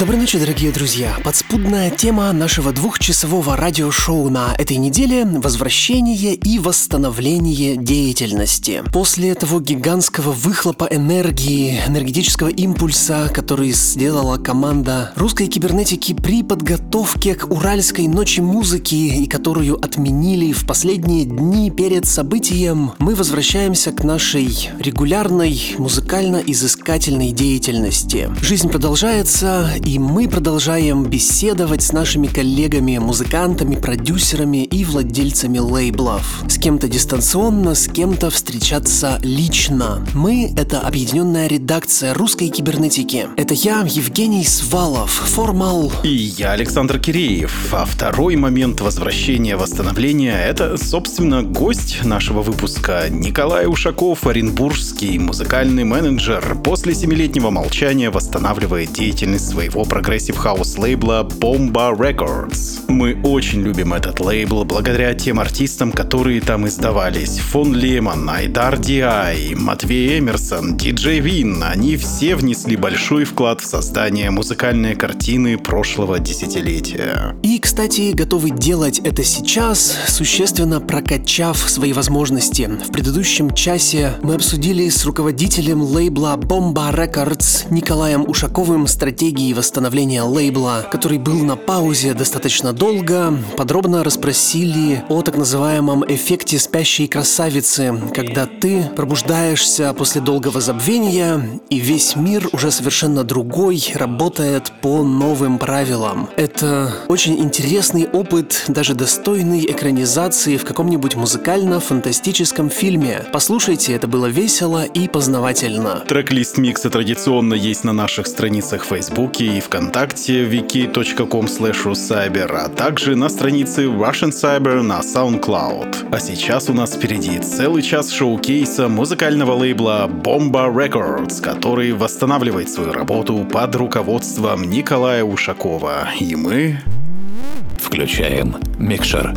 Доброй ночи, дорогие друзья! Подспудная тема нашего двухчасового радиошоу на этой неделе – возвращение и восстановление деятельности. После того гигантского выхлопа энергии, энергетического импульса, который сделала команда русской кибернетики при подготовке к Уральской ночи музыки и которую отменили в последние дни перед событием, мы возвращаемся к нашей регулярной музыкально-изыскательной деятельности. Жизнь продолжается, и мы продолжаем беседовать с нашими коллегами, музыкантами, продюсерами и владельцами лейблов. С кем-то дистанционно, с кем-то встречаться лично. Мы — это объединенная редакция русской кибернетики. Это я, Евгений Свалов, 4Mal. И я, Александр Киреев. А второй момент возвращения, восстановления — это, собственно, гость нашего выпуска Николай Ушаков, оренбургский музыкальный менеджер. После семилетнего молчания восстанавливает деятельность своего своего прогрессив-хаус лейбла Bomba Records. Мы очень любим этот лейбл благодаря тем артистам, которые там издавались. Фон Лемон, Айдар Диай, Матвей Эмерсон, Диджей Вин. Они все внесли большой вклад в создание музыкальной картины прошлого десятилетия. И, кстати, готовы делать это сейчас, существенно прокачав свои возможности. В предыдущем часе мы обсудили с руководителем лейбла Bomba Records Николаем Ушаковым стратегии восстановления становления лейбла, который был на паузе достаточно долго, подробно расспросили о так называемом эффекте спящей красавицы, когда ты пробуждаешься после долгого забвения, и весь мир уже совершенно другой, работает по новым правилам. Это очень интересный опыт, даже достойный экранизации в каком-нибудь музыкально-фантастическом фильме. Послушайте, это было весело и познавательно. Трек-лист микса традиционно есть на наших страницах в Фейсбуке и ВКонтакте wiki.com cyber, а также на странице Russian Cyber на SoundCloud. А сейчас у нас впереди целый час шоу-кейса музыкального лейбла Bomba Records, который восстанавливает свою работу под руководством Николая Ушакова. И мы... Включаем микшер.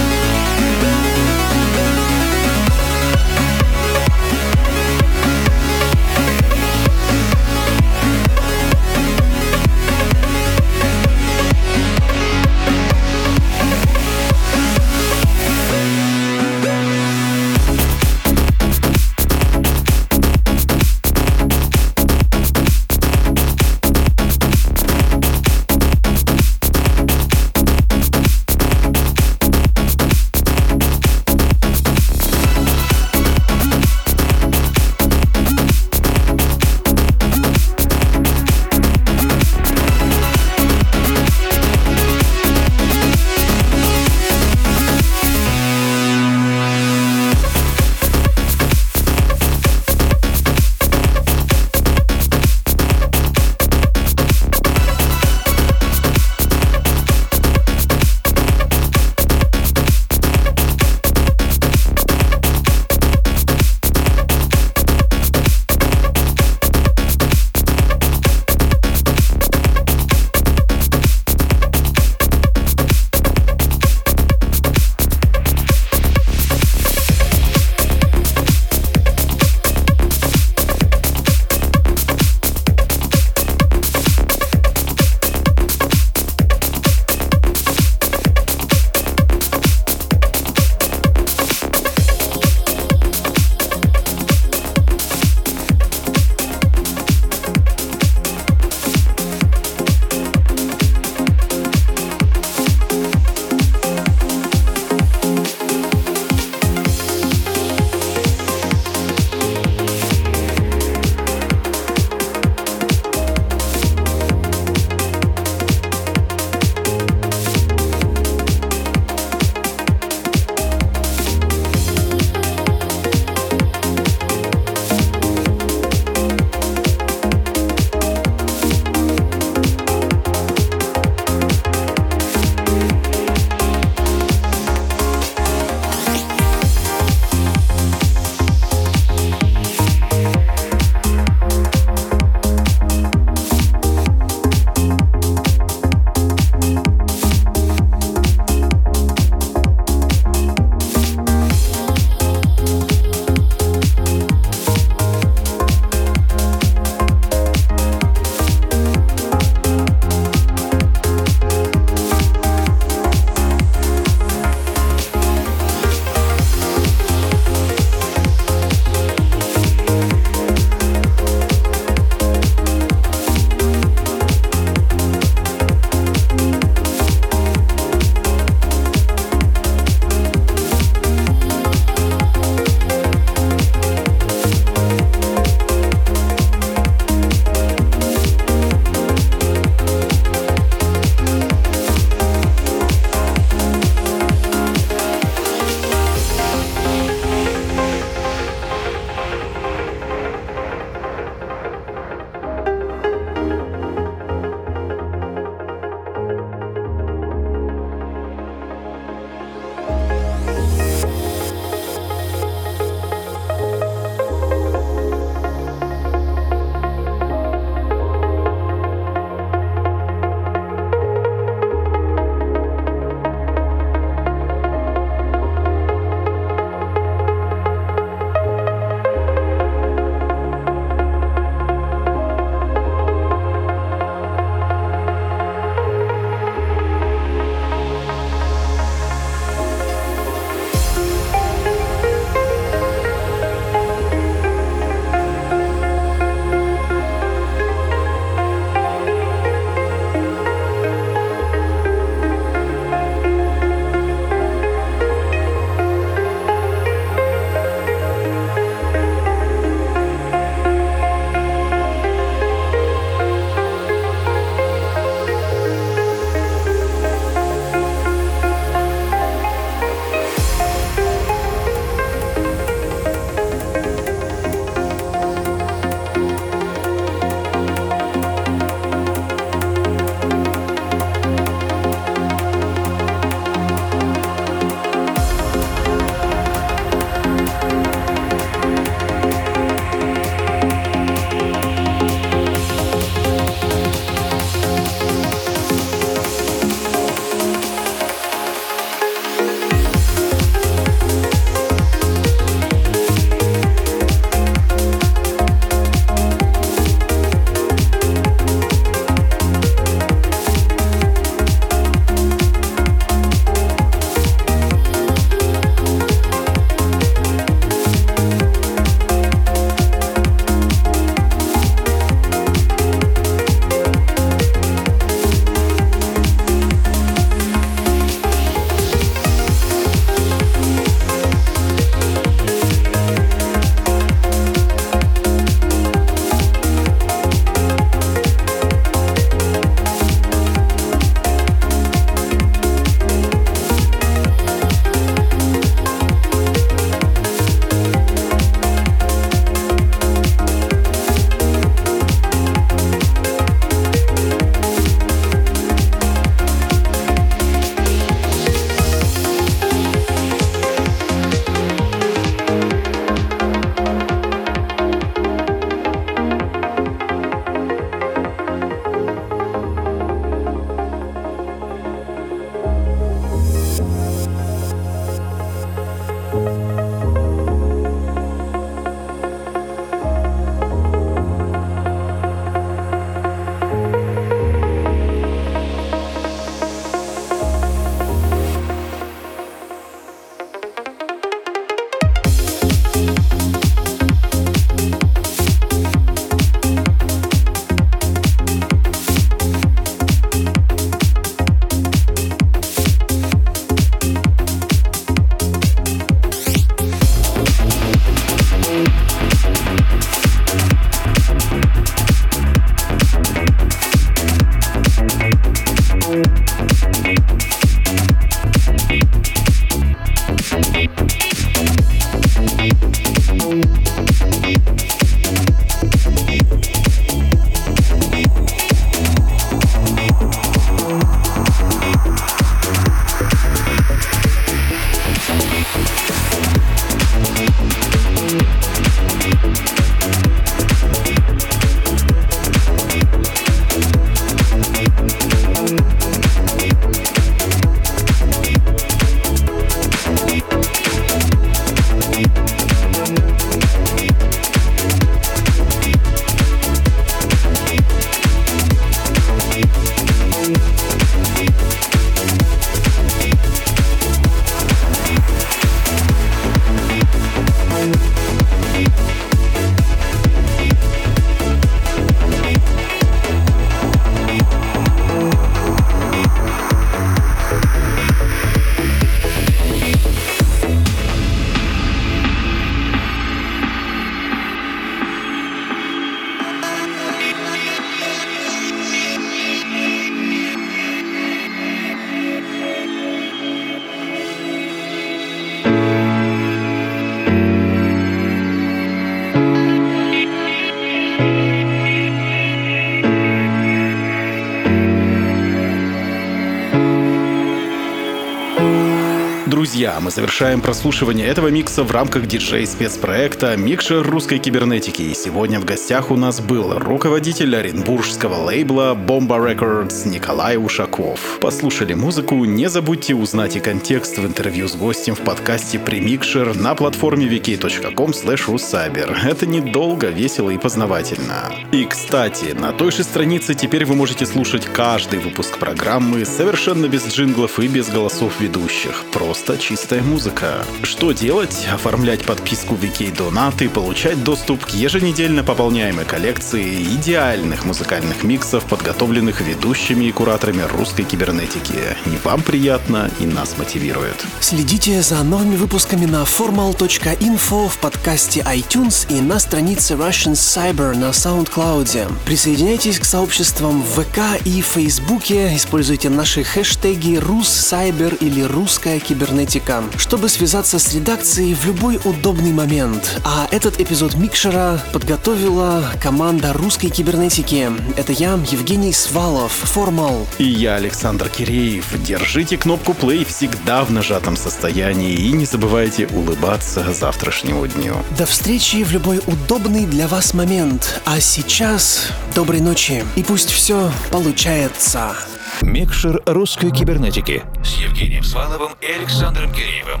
Друзья, мы завершаем прослушивание этого микса в рамках диджей-спецпроекта «Микшер русской кибернетики». И сегодня в гостях у нас был руководитель оренбургского лейбла Bomba Records Николай Ушаков. Послушали музыку, не забудьте узнать и контекст в интервью с гостем в подкасте «Премикшер» на платформе rusaber. Это недолго, весело и познавательно. И, кстати, на той же странице теперь вы можете слушать каждый выпуск программы совершенно без джинглов и без голосов ведущих. Просто чистая музыка. Что делать? Оформлять подписку VK и получать доступ к еженедельно пополняемой коллекции идеальных музыкальных миксов, подготовленных ведущими и кураторами русской кибернетики. И вам приятно, и нас мотивирует. Следите за новыми выпусками на formal.info в подкасте iTunes и на странице Russian Cyber на SoundCloud. Присоединяйтесь к сообществам в ВК и Фейсбуке, используйте наши хэштеги «Руссайбер» или «Русская кибернетика», чтобы связаться с редакцией в любой удобный момент. А этот эпизод Микшера подготовила команда русской кибернетики. Это я, Евгений Свалов, Формал. И я, Александр Киреев. Держите кнопку play всегда в нажатом состоянии и не забывайте улыбаться завтрашнему дню. До встречи в любой удобный для вас момент. А сейчас доброй ночи. И пусть все получается. Микшер русской кибернетики с Евгением Сваловым и Александром Гиреевым.